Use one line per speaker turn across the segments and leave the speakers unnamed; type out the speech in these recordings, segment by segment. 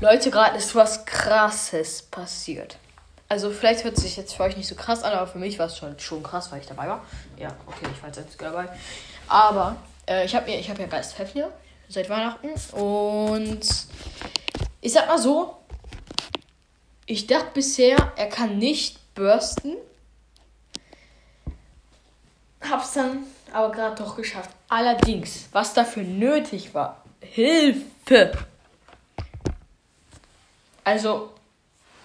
Leute, gerade ist was krasses passiert. Also vielleicht hört es sich jetzt für euch nicht so krass an, aber für mich war es schon, schon krass, weil ich dabei war. Ja, okay, ich war jetzt nicht dabei. Aber äh, ich habe mir, ich habe ja Geist Pfeffner seit Weihnachten und ich sag mal so, ich dachte bisher, er kann nicht bursten. Hab's dann aber gerade doch geschafft. Allerdings, was dafür nötig war, Hilfe! Also,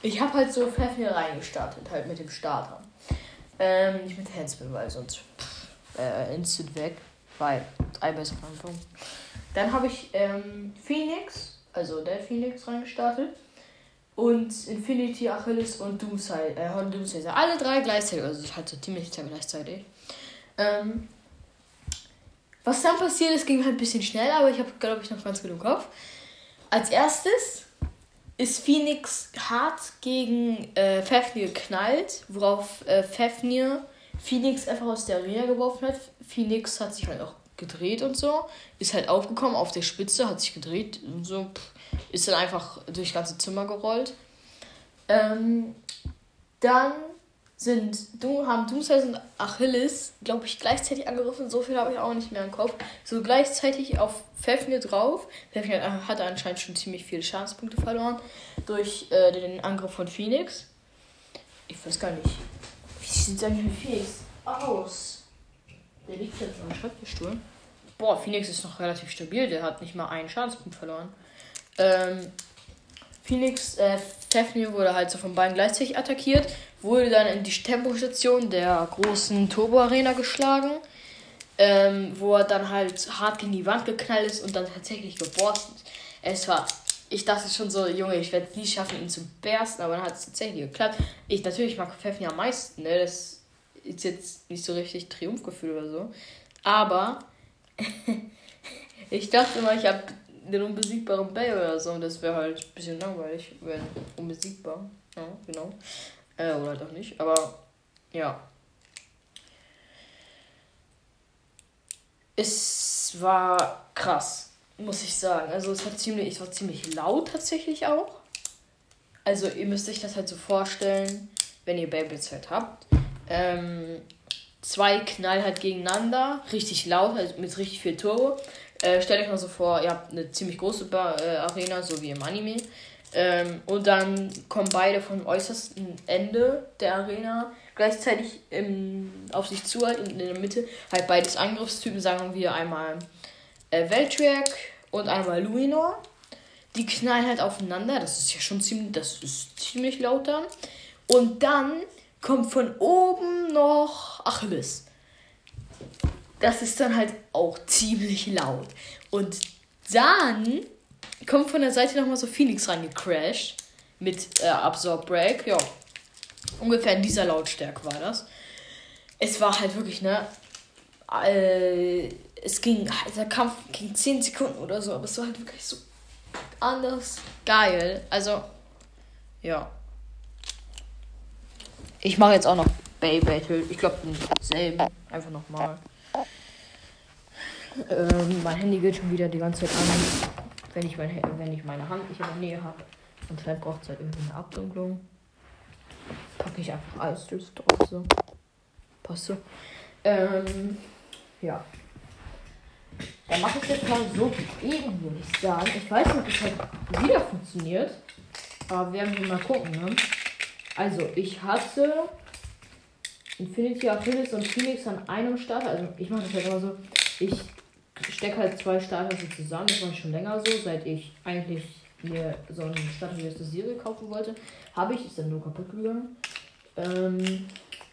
ich habe halt so Pfeffer reingestartet, halt mit dem Starter. Ähm, nicht mit Handspin, weil sonst äh, instant weg. Weil, Anfang. Dann habe ich ähm, Phoenix, also der Phoenix reingestartet. Und Infinity, Achilles und Doomsday, äh, Doomsday. Alle drei gleichzeitig, also halt so ziemlich gleichzeitig. Ähm, was dann passiert ist, ging halt ein bisschen schnell, aber ich habe, glaube ich, noch ganz im Kopf. Als erstes ist Phoenix hart gegen äh, Fafnir geknallt, worauf äh, Fafnir Phoenix einfach aus der Arena geworfen hat. Phoenix hat sich halt auch gedreht und so, ist halt aufgekommen auf der Spitze, hat sich gedreht und so, ist dann einfach durchs ganze Zimmer gerollt. Ähm, dann sind, haben Doomsday und Achilles, glaube ich, gleichzeitig angegriffen. So viel habe ich auch nicht mehr im Kopf. So gleichzeitig auf Pfeffnir drauf. Pfeffnir hatte anscheinend schon ziemlich viele Schadenspunkte verloren durch äh, den Angriff von Phoenix. Ich weiß gar nicht. Wie sieht eigentlich mit Phoenix aus? Der liegt jetzt am Schreibtischstuhl. Boah, Phoenix ist noch relativ stabil. Der hat nicht mal einen Schadenspunkt verloren. Ähm, Phoenix, äh, Pfeffnir wurde halt so von beiden gleichzeitig attackiert wurde dann in die Tempostation der großen Turbo-Arena geschlagen, ähm, wo er dann halt hart gegen die Wand geknallt ist und dann tatsächlich geborsten ist. Es war, ich dachte schon so, Junge, ich werde es nie schaffen, ihn zu bersten, aber dann hat es tatsächlich geklappt. Ich natürlich mag Pfeffen am meisten, ne? Das ist jetzt nicht so richtig Triumphgefühl oder so. Aber ich dachte immer, ich habe den unbesiegbaren Bay oder so und das wäre halt ein bisschen langweilig, wenn unbesiegbar. Ja, genau. Äh, oder halt auch nicht. Aber ja. Es war krass, muss ich sagen. Also es war ziemlich, es war ziemlich laut tatsächlich auch. Also ihr müsst euch das halt so vorstellen, wenn ihr Beyblades halt habt. Ähm, zwei knallen halt gegeneinander, richtig laut, halt mit richtig viel Turbo. Äh, stellt euch mal so vor, ihr habt eine ziemlich große ba äh, Arena, so wie im Anime. Ähm, und dann kommen beide vom äußersten Ende der Arena gleichzeitig im, auf sich zu, halt in, in der Mitte. Halt beides Angriffstypen, sagen wir einmal äh, Veltriak und einmal Luinor. Die knallen halt aufeinander. Das ist ja schon ziemlich, das ist ziemlich laut dann. Und dann kommt von oben noch Achilles. Das ist dann halt auch ziemlich laut. Und dann kommt von der Seite nochmal so Phoenix reingecrashed. Mit äh, Absorb Break. Ja. Ungefähr in dieser Lautstärke war das. Es war halt wirklich, ne? Äh, es ging, der Kampf ging 10 Sekunden oder so, aber es war halt wirklich so anders geil. Also, ja. Ich mache jetzt auch noch Bay Battle. Ich glaube, denselben. Einfach nochmal. Ähm, mein Handy geht schon wieder die ganze Zeit an wenn ich, mein, wenn ich meine Hand nicht in der Nähe habe. Und vielleicht braucht es halt irgendwie eine Abdunklung. Packe ich einfach alles drauf. So. Passt so. Ähm, ja. Dann mache ich jetzt mal so eben, würde ich sagen. Ich weiß nicht, ob es halt wieder funktioniert. Aber werden wir mal gucken, ne? Also, ich hatte Infinity Achilles und Phoenix an einem Starter. Also, ich mache das halt immer so. Ich stecke halt zwei Starter so zusammen. Das ich schon länger so, seit ich eigentlich mir so eine starterlöste Serie kaufen wollte. Habe ich, ist dann nur kaputt gegangen. Ähm,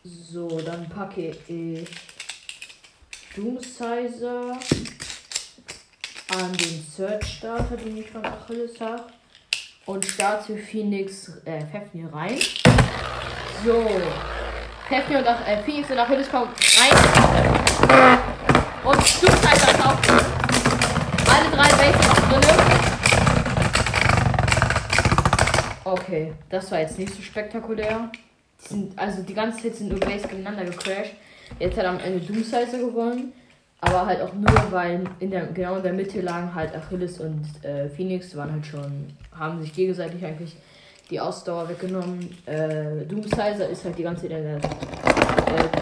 so, dann packe ich Doomsizer an den Search Starter, den ich von Achilles habe. Und starte Phoenix äh, Fafnir rein. So. Fafnir und Ach äh, Phoenix und Achilles kommen rein. Und Flugzeit auch. Alle drei Base noch drin. Okay, das war jetzt nicht so spektakulär. Die sind, also die ganze Zeit sind nur Base gegeneinander gecrashed. Jetzt hat am Ende Doomsizer gewonnen. Aber halt auch nur, weil in der, genau in der Mitte lagen halt Achilles und äh, Phoenix, waren halt schon, haben sich gegenseitig eigentlich die Ausdauer weggenommen. Äh, Doomsizer ist halt die ganze Zeit. Äh,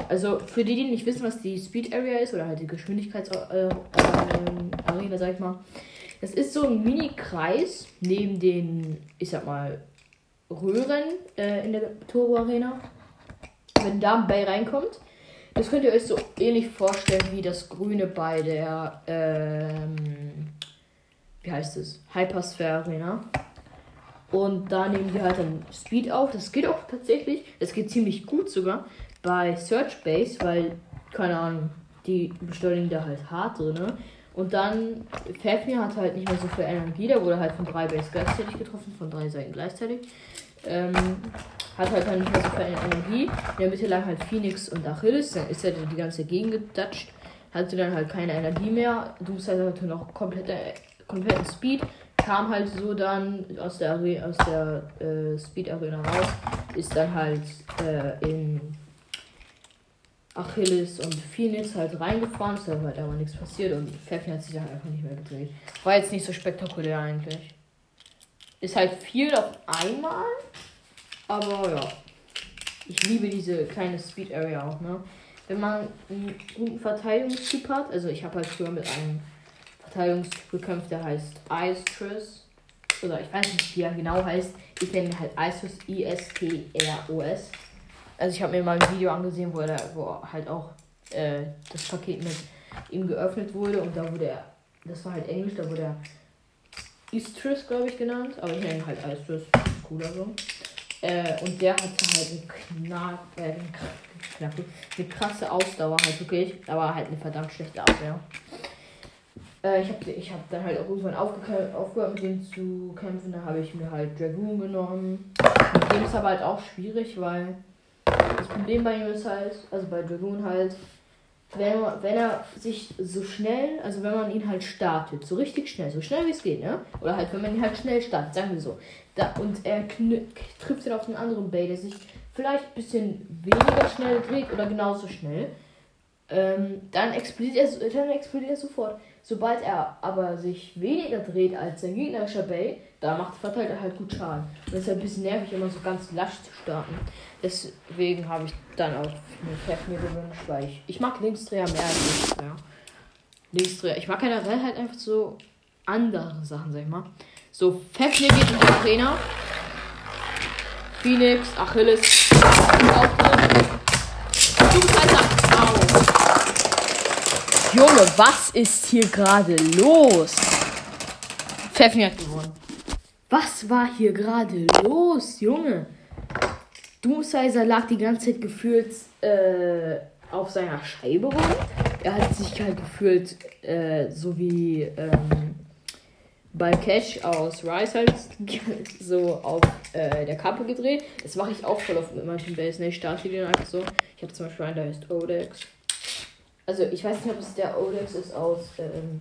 also für die, die nicht wissen, was die Speed Area ist, oder halt die Geschwindigkeitsarena, äh, sag ich mal. Das ist so ein Mini-Kreis neben den, ich sag mal, Röhren äh, in der Turbo Arena. Wenn da ein Bay reinkommt, das könnt ihr euch so ähnlich vorstellen wie das Grüne bei der, ähm, wie heißt es? Hypersphere Arena. Und da nehmen die halt dann Speed auf. Das geht auch tatsächlich. Das geht ziemlich gut sogar bei Search Base, weil, keine Ahnung, die beschleunigen da halt hart drin. Ne? Und dann, Fafnir hat halt nicht mehr so viel Energie. Der wurde halt von drei Base gleichzeitig getroffen, von drei Seiten gleichzeitig. Ähm, hat halt dann nicht mehr so viel Energie. In der Mitte lag halt Phoenix und Achilles. Dann ist er die ganze Gegend gedatscht. Hatte dann halt keine Energie mehr. Doomsday hatte noch komplette, kompletten Speed kam halt so dann aus der, Are aus der äh, Speed Arena raus, ist dann halt äh, in Achilles und Phoenix halt reingefahren, ist halt aber nichts passiert und Pfeffchen hat sich dann einfach nicht mehr gedreht. War jetzt nicht so spektakulär eigentlich. Ist halt viel auf einmal, aber ja. Ich liebe diese kleine Speed Area auch, ne? Wenn man einen guten Verteidigungstyp hat, also ich habe halt früher mit einem Gekämpft, der heißt Istrus. Oder ich weiß nicht, wie er genau heißt. Ich nenne ihn halt Istrus, I-S-T-R-O-S. Also ich habe mir mal ein Video angesehen, wo, er, wo halt auch äh, das Paket mit ihm geöffnet wurde und da wurde er, das war halt Englisch, da wurde er Istrus, glaube ich, genannt. Aber ich nenne ihn halt Istrus, cooler so. Äh, und der hatte halt eine, knapp, äh, eine krasse Ausdauer halt wirklich, aber halt eine verdammt schlechte Abwehr. Äh, ich habe ich hab dann halt auch irgendwann aufgehört, mit dem zu kämpfen. Da habe ich mir halt Dragoon genommen. Mit dem ist aber halt auch schwierig, weil das Problem bei ihm ist halt, also bei Dragoon halt, wenn, wenn er sich so schnell, also wenn man ihn halt startet, so richtig schnell, so schnell wie es geht, ne? Oder halt, wenn man ihn halt schnell startet, sagen wir so. Da, und er trifft dann auf einen anderen Bay, der sich vielleicht ein bisschen weniger schnell dreht oder genauso schnell. Ähm, dann explodiert er, dann explodiert er sofort. Sobald er aber sich weniger dreht als sein gegnerischer Bay, da macht verteilt er halt gut Schaden. Und es ist ein bisschen nervig, immer so ganz lasch zu starten. Deswegen habe ich dann auch eine Pfeff mir gewünscht, weil ich, ich mag Linksdreher mehr als Linksdreher. Linksdreher. Ich mag generell halt einfach so andere Sachen, sag ich mal. So, Pfeffner geht in den Trainer. Phoenix, Achilles. Auftritt. Du Junge, was ist hier gerade los? Pfeffni hat gewonnen. Was war hier gerade los, Junge? Doomsizer lag die ganze Zeit gefühlt äh, auf seiner Scheibe rum. Er hat sich halt gefühlt äh, so wie ähm, bei Cash aus Rise halt so auf äh, der Kappe gedreht. Das mache ich auch voll auf mit manchen Base. Ne? Ich starte den einfach so. Ich habe zum Beispiel einen, der heißt Odex. Also ich weiß nicht, ob es der Odex ist aus ähm,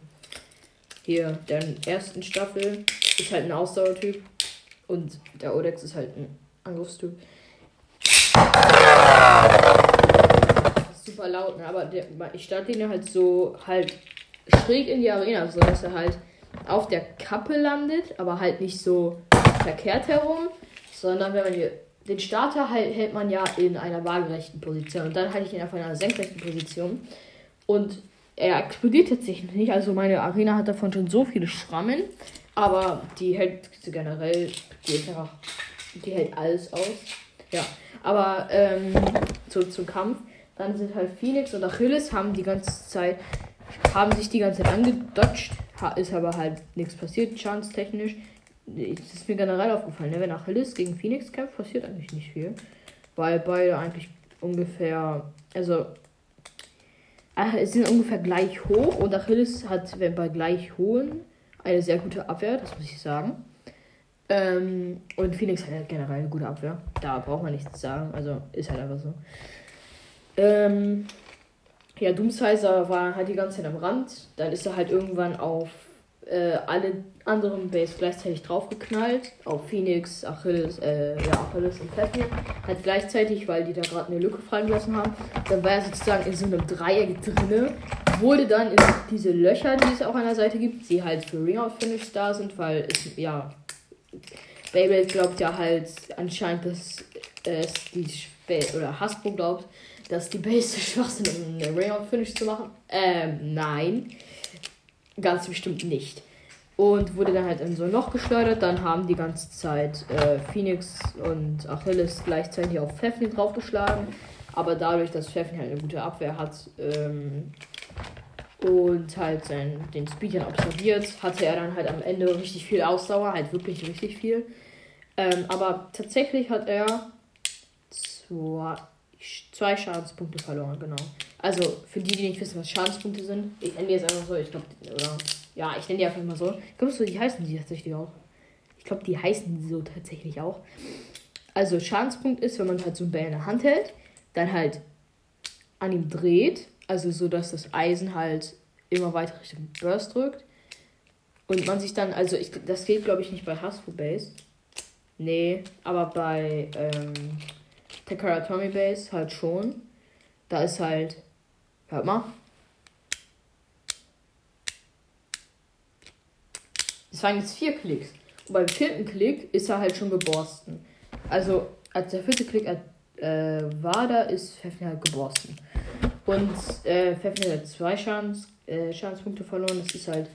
hier der ersten Staffel. Ist halt ein Ausdauertyp. Und der Odex ist halt ein Angriffstyp. Super laut, ne? aber der, ich starte ihn halt so halt schräg in die Arena, so dass er halt auf der Kappe landet, aber halt nicht so verkehrt herum, sondern wenn man hier den Starter halt, hält man ja in einer waagerechten Position und dann halte ich ihn auf einer senkrechten Position. Und er explodiert tatsächlich nicht. Also meine Arena hat davon schon so viele Schrammen. Aber die hält generell, die einfach, die hält alles aus. Ja, aber ähm, so zum Kampf. Dann sind halt Phoenix und Achilles haben die ganze Zeit, haben sich die ganze Zeit angedodged. Ist aber halt nichts passiert, chanstechnisch. Das ist mir generell aufgefallen, ne? wenn Achilles gegen Phoenix kämpft, passiert eigentlich nicht viel. Weil beide eigentlich ungefähr, also sind ungefähr gleich hoch und Achilles hat bei gleich hohen eine sehr gute Abwehr, das muss ich sagen. Ähm, und Phoenix hat halt generell eine gute Abwehr. Da braucht man nichts zu sagen. Also ist halt einfach so. Ähm, ja, Doomsizer war halt die ganze Zeit am Rand. Dann ist er halt irgendwann auf äh, alle anderen Base gleichzeitig draufgeknallt. Auf Phoenix, Achilles, äh, ja, Achilles und Pfeffner. Halt gleichzeitig, weil die da gerade eine Lücke freigelassen haben. Dann war er sozusagen in so einem Dreieck drinne, wurde dann in diese Löcher, die es auch an der Seite gibt, die halt für Ring-Out-Finish da sind, weil es, ja, Beyblade glaubt ja halt anscheinend, dass es die, oder Hasbro glaubt, dass die Base schwach sind, um eine Ring-Out-Finish zu machen. Ähm, nein. Ganz bestimmt nicht. Und wurde dann halt in so ein Loch geschleudert. Dann haben die ganze Zeit äh, Phoenix und Achilles gleichzeitig auf Pfeffni draufgeschlagen. Aber dadurch, dass Pfeffni halt eine gute Abwehr hat ähm, und halt sein, den Speedern absorbiert, hatte er dann halt am Ende richtig viel Ausdauer. Halt wirklich richtig viel. Ähm, aber tatsächlich hat er zwei, zwei Schadenspunkte verloren, genau. Also für die, die nicht wissen, was Schadenspunkte sind, ich nenne die jetzt einfach so, ich glaube, oder ja, ich nenne die einfach mal so. Glaubst du, die heißen die tatsächlich auch? Ich glaube, die heißen so tatsächlich auch. Also Schadenspunkt ist, wenn man halt so ein Ball in der Hand hält, dann halt an ihm dreht, also so, dass das Eisen halt immer weiter Richtung Burst drückt. Und man sich dann, also ich, das geht glaube ich nicht bei Hasbro Base. Nee, aber bei ähm, Takara Base halt schon. Da ist halt, hört mal. Das waren jetzt vier Klicks. Und beim vierten Klick ist er halt schon geborsten. Also, als der vierte Klick äh, war, da ist Pfeffner halt geborsten. Und äh, Pfeffner hat zwei Schadens, äh, Schadenspunkte verloren. Das ist halt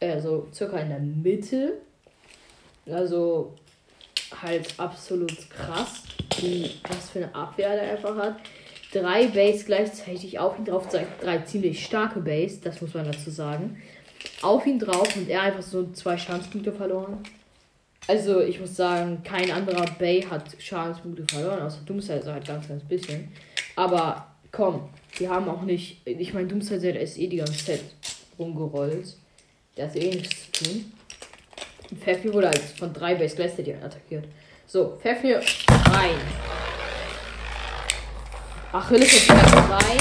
äh, so circa in der Mitte. Also halt absolut krass, was für eine Abwehr der einfach hat. Drei Base gleichzeitig auf ihn drauf, drei ziemlich starke Base, das muss man dazu sagen auf ihn drauf und er einfach so zwei Schadenspunkte verloren. Also ich muss sagen, kein anderer Bay hat Schadenspunkte verloren, außer Doomsizer halt ganz, ganz bisschen. Aber komm, die haben auch nicht. Ich meine, Doomsizer ist eh die ganze Zeit rumgerollt. Der hat eh nichts zu tun. Pfeffi wurde als von drei Base gleichzeitig attackiert. So, Pfeffi rein. Achilles hat rein.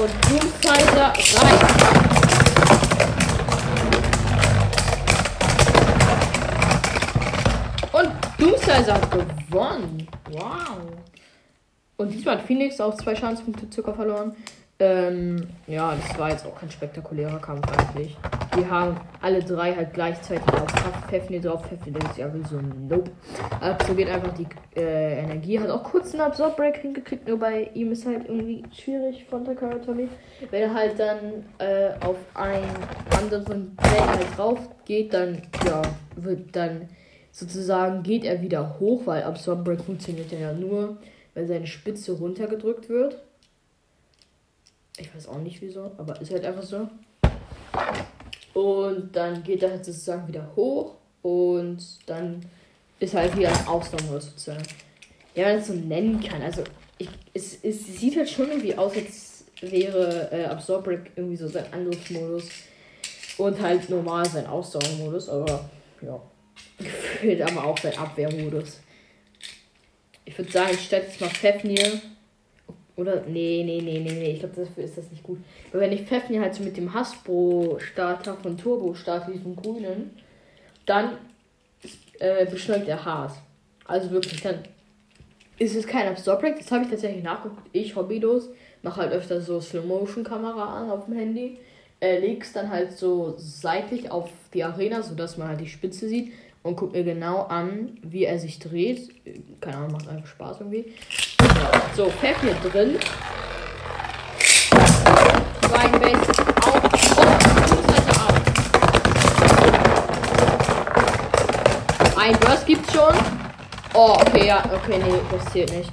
Und Doomsizer rein. Doomsizer hat gewonnen. Wow. Und diesmal hat Phoenix auch zwei Schadenspunkte circa verloren. Ähm, ja, das war jetzt auch kein spektakulärer Kampf eigentlich. Die haben alle drei halt gleichzeitig auf Pfeffni drauf. Pfeffni denkt sich aber so, nope. Absorbiert einfach die äh, Energie. Hat auch kurz einen Absorb-Break hingekriegt, nur bei ihm ist halt irgendwie schwierig von der Tommy. Wenn er halt dann äh, auf einen anderen Play halt drauf geht, dann, ja, wird dann sozusagen geht er wieder hoch, weil Absorb Break funktioniert ja nur, wenn seine Spitze runtergedrückt wird. Ich weiß auch nicht wieso, aber ist halt einfach so. Und dann geht er halt sozusagen wieder hoch und dann ist halt wieder ein Ausdauer sozusagen. Ja, man es so nennen kann. Also ich, es, es sieht halt schon irgendwie aus, als wäre äh, Absorb Break irgendwie so sein Angriffsmodus und halt normal sein Ausdauermodus, aber ja. Gefühlt aber auch sein Abwehrmodus. Ich würde sagen, ich stelle jetzt mal Pfeffnir. Oder? Nee, nee, nee, nee, nee. Ich glaube, dafür ist das nicht gut. Weil wenn ich Pfeffnir halt so mit dem Hasbro-Starter von Turbo starte, diesem grünen, dann äh, beschleunigt er hart. Also wirklich, dann ist es kein Absorb-Break. Das habe ich tatsächlich nachgeguckt. Ich, hobbylos, mache halt öfter so Slow-Motion-Kamera an auf dem Handy. Äh, legst dann halt so seitlich auf die Arena, sodass man halt die Spitze sieht und guckt mir genau an, wie er sich dreht. Keine Ahnung, macht einfach Spaß irgendwie. So, Pep hier drin. Zwei Base auf. Oh, Ein Burst gibt's schon. Oh, okay, ja, okay, nee, das zählt nicht.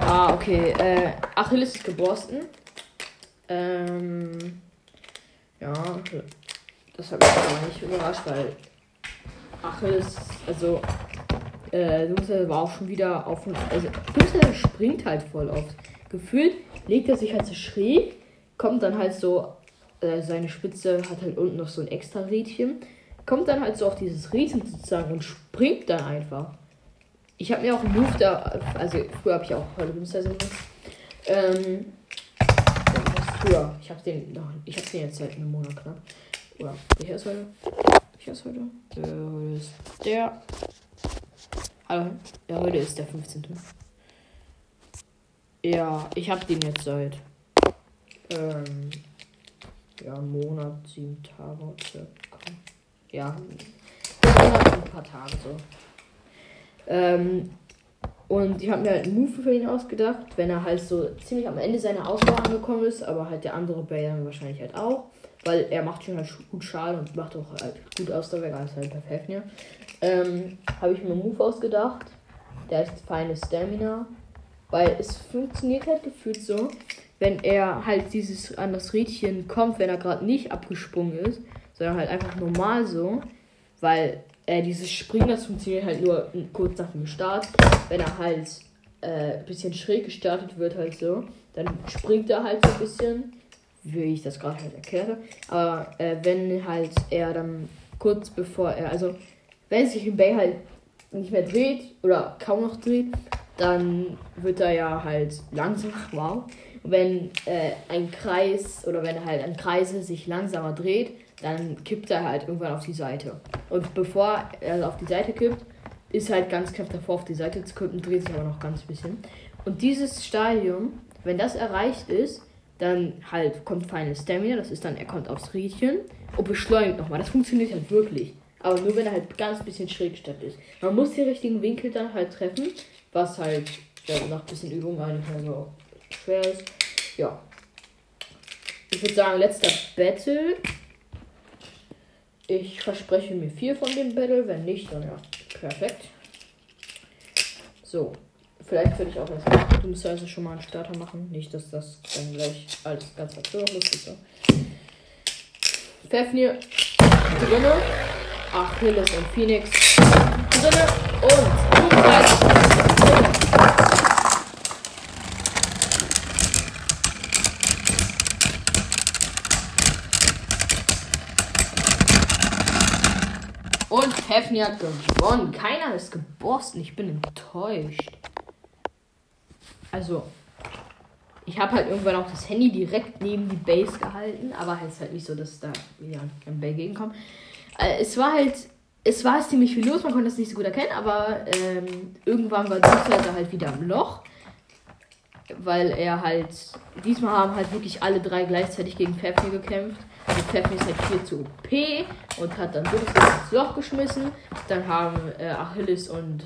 Ah, okay. Äh, Achilles ist geborsten. Ähm. Ja, das hat mich aber nicht überrascht, weil Achilles, also äh, Doomsday war auch schon wieder auf also Doomsday springt halt voll oft. Gefühlt legt er sich halt so schräg, kommt dann halt so, äh, seine Spitze hat halt unten noch so ein extra Rädchen, kommt dann halt so auf dieses Rädchen sozusagen und springt dann einfach. Ich habe mir auch einen Move da, also früher habe ich auch heute Doomsday benutzt. Ähm, früher, ich habe den ich habe den jetzt seit einem Monat knapp. Oder, welcher ist heute? Welcher ist heute? Äh, ist der. Hallo. Ja, heute ist der 15. Ja, ich habe den jetzt seit. Ähm, ja, Monat, sieben Tage circa. Ja, ein Monat, ein paar Tage so. Ähm, und ich habe mir halt einen Move für ihn ausgedacht, wenn er halt so ziemlich am Ende seiner Ausdauer angekommen ist, aber halt der andere dann wahrscheinlich halt auch. Weil er macht schon halt gut Schaden und macht auch halt gut Ausdauer, also halt perfekt, ja. Ähm, habe ich mir einen Move ausgedacht. Der heißt Feine Stamina. Weil es funktioniert halt gefühlt so, wenn er halt dieses an das Rädchen kommt, wenn er gerade nicht abgesprungen ist, sondern halt einfach normal so. Weil äh, dieses Springen, das funktioniert halt nur kurz nach dem Start. Wenn er halt äh, bisschen schräg gestartet wird, halt so, dann springt er halt so ein bisschen, wie ich das gerade halt erkläre. Aber äh, wenn halt er dann kurz bevor er, also wenn sich ein Bay halt nicht mehr dreht oder kaum noch dreht, dann wird er ja halt langsam, wow. wenn äh, ein Kreis oder wenn halt ein Kreise sich langsamer dreht, dann kippt er halt irgendwann auf die Seite. Und bevor er auf die Seite kippt, ist halt ganz knapp davor auf die Seite zu kippen, dreht sich aber noch ganz bisschen. Und dieses Stadium, wenn das erreicht ist, dann halt kommt Final Stamina, das ist dann, er kommt aufs Rädchen und beschleunigt nochmal. Das funktioniert halt wirklich. Aber nur wenn er halt ganz bisschen schräg statt ist. Man muss den richtigen Winkel dann halt treffen, was halt ja, nach ein bisschen Übung eigentlich halt so schwer ist. Ja. Ich würde sagen, letzter Battle. Ich verspreche mir vier von dem Battle, wenn nicht, dann ja, perfekt. So, vielleicht würde ich auch das Du musst also schon mal einen Starter machen, nicht, dass das dann gleich alles ganz verzögert muss. So. Pfeffnir drinne, Achilles und Phoenix drinne und drinne. Und Heffni hat gewonnen. Keiner ist gebossen. Ich bin enttäuscht. Also, ich habe halt irgendwann auch das Handy direkt neben die Base gehalten, aber ist halt nicht so, dass da wieder ein Ball gegenkommt. Äh, es war halt, es war ziemlich viel los, man konnte das nicht so gut erkennen, aber ähm, irgendwann war Süßleiter halt wieder im Loch, weil er halt, diesmal haben halt wirklich alle drei gleichzeitig gegen Pfeffi gekämpft. Also Pfeffi ist halt viel zu OP und hat dann wirklich ins Loch geschmissen. Dann haben äh, Achilles und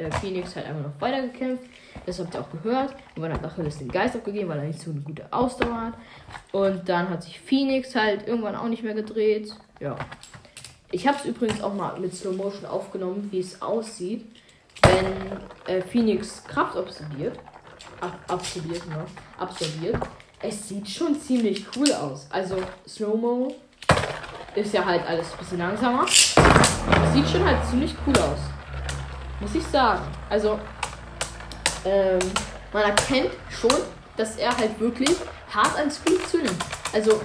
äh, Phoenix halt einfach noch weiter gekämpft. Das habt ihr auch gehört. Und dann hat Achilles den Geist aufgegeben, weil er nicht so eine gute Ausdauer hat. Und dann hat sich Phoenix halt irgendwann auch nicht mehr gedreht. Ja. Ich habe es übrigens auch mal mit Slow Motion aufgenommen, wie es aussieht, wenn äh, Phoenix Kraft absorbiert. Ab absorbiert, ne? Absorbiert. Es sieht schon ziemlich cool aus. Also Slow-Mo ist ja halt alles ein bisschen langsamer. Sieht schon halt ziemlich cool aus. Muss ich sagen. Also, ähm, man erkennt schon, dass er halt wirklich hart an Speed zündet. Also,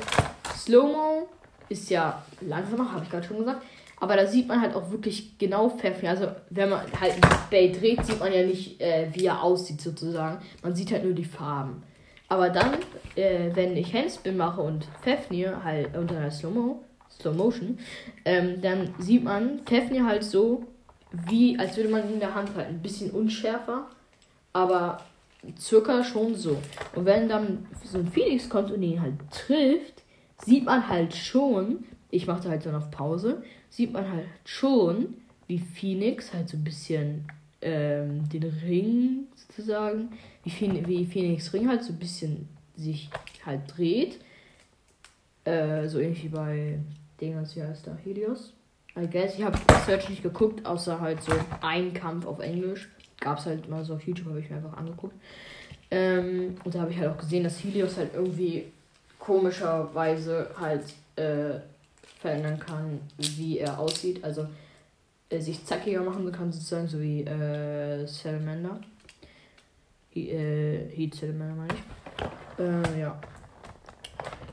Slow-Mo ist ja langsamer, habe ich gerade schon gesagt. Aber da sieht man halt auch wirklich genau Pfeffer. Also, wenn man halt ein Bay dreht, sieht man ja nicht, äh, wie er aussieht, sozusagen. Man sieht halt nur die Farben. Aber dann, äh, wenn ich Handspin mache und Pfeffnir halt unter der Slow-Mo, Slow Motion, ähm, dann sieht man Pfeffnir halt so, wie als würde man ihn in der Hand halten. Ein bisschen unschärfer, aber circa schon so. Und wenn dann so ein Phoenix kommt und ihn halt trifft, sieht man halt schon, ich machte halt dann auf Pause, sieht man halt schon, wie Phoenix halt so ein bisschen ähm, den Ring sozusagen, wie, Phoenix, wie Phoenix Ring halt so ein bisschen sich halt dreht. Äh, so ähnlich wie bei Dingers, wie heißt da? Helios. I guess. Ich habe Search nicht geguckt, außer halt so ein Kampf auf Englisch. Gab es halt mal so auf YouTube, habe ich mir einfach angeguckt. Ähm, und da habe ich halt auch gesehen, dass Helios halt irgendwie komischerweise halt äh, verändern kann, wie er aussieht. Also äh, sich zackiger machen kann, sozusagen, so wie äh, Salamander. He, äh, Heat Salamander meine ich. Äh, ja.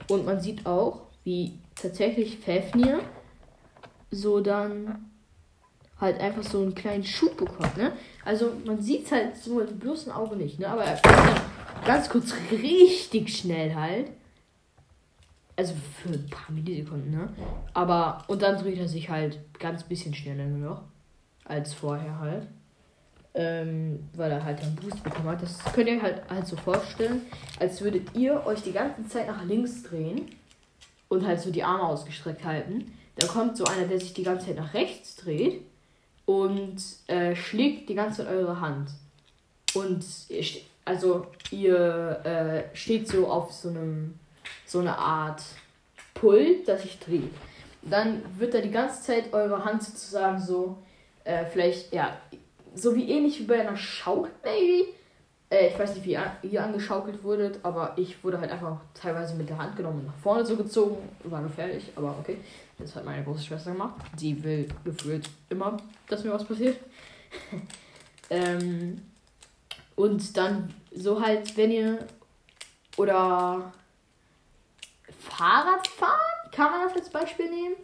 Und man sieht auch, wie tatsächlich Fafnir so dann halt einfach so einen kleinen Schub bekommt, ne? Also man sieht es halt so mit dem bloßen Auge nicht, ne? Aber er ist dann ganz kurz richtig schnell halt. Also für ein paar Millisekunden, ne? Aber, und dann dreht er sich halt ganz bisschen schneller nur noch. Als vorher halt. Ähm, weil er halt einen Boost bekommen hat. Das könnt ihr halt, halt so vorstellen, als würdet ihr euch die ganze Zeit nach links drehen und halt so die Arme ausgestreckt halten. Da kommt so einer, der sich die ganze Zeit nach rechts dreht und äh, schlägt die ganze Zeit eure Hand. Und also ihr äh, steht so auf so einem so eine Art Pult, das sich dreht. Dann wird da die ganze Zeit eure Hand sozusagen so äh, vielleicht ja so wie ähnlich wie bei einer Schaukel maybe. Äh, ich weiß nicht, wie ihr angeschaukelt wurdet, aber ich wurde halt einfach teilweise mit der Hand genommen und nach vorne so gezogen. War gefährlich, aber okay. Das hat meine große Schwester gemacht. Die will gefühlt immer, dass mir was passiert. ähm, und dann so halt, wenn ihr oder Fahrrad fahren, kann man das als Beispiel nehmen.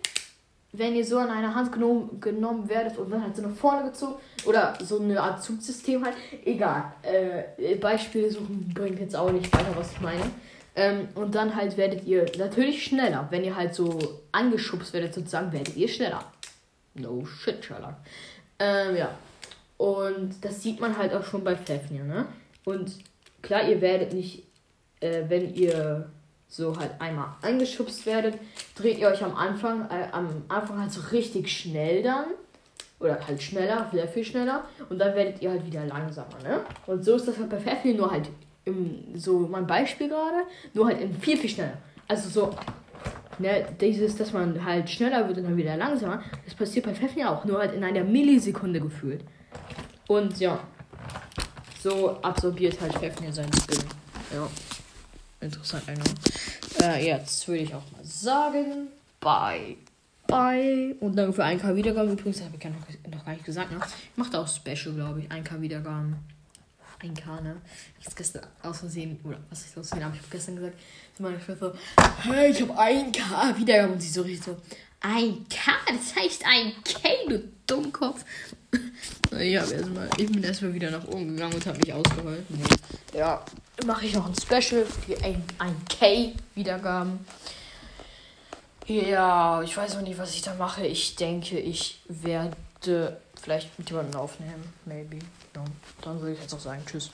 Wenn ihr so an einer Hand genommen, genommen werdet und dann halt so nach vorne gezogen oder so eine Art Zugsystem halt, egal. Äh, Beispiele suchen bringt jetzt auch nicht weiter, was ich meine. Ähm, und dann halt werdet ihr natürlich schneller. Wenn ihr halt so angeschubst werdet, sozusagen, werdet ihr schneller. No shit, Sherlock. Ähm, ja. Und das sieht man halt auch schon bei Fafnir, ne? Und klar, ihr werdet nicht, äh, wenn ihr so halt einmal angeschubst werdet, dreht ihr euch am Anfang, äh, am Anfang halt so richtig schnell dann. Oder halt schneller, sehr viel schneller. Und dann werdet ihr halt wieder langsamer, ne? Und so ist das halt bei Fafnir nur halt im, so mein Beispiel gerade, nur halt in viel, viel schneller. Also so, ne, dieses, dass man halt schneller wird und dann wieder langsamer, das passiert bei ja auch, nur halt in einer Millisekunde gefühlt. Und ja, so absorbiert halt ja seinen Skill. Ja, interessant eigentlich. Äh, jetzt würde ich auch mal sagen, bye. Bye. Und danke für 1K Wiedergaben. Übrigens habe ich noch, noch gar nicht gesagt, ne? Ich mache da auch Special, glaube ich. 1K Wiedergaben. 1K, ne? Ich habe gestern aus Versehen, oder was ist aus Versehen, aber ich habe gestern gesagt zu meiner Schwester, hey, ich habe 1K Wiedergaben und sie so richtig so, 1K, das heißt 1K, du Dummkopf. ich, hab erst mal, ich bin erstmal wieder nach oben gegangen und habe mich ausgeheult. Ja, mache ich noch ein Special für 1K Wiedergaben. Ja, ich weiß noch nicht, was ich da mache. Ich denke, ich werde vielleicht mit jemandem aufnehmen. Maybe. Ja, dann würde ich jetzt auch sagen, tschüss.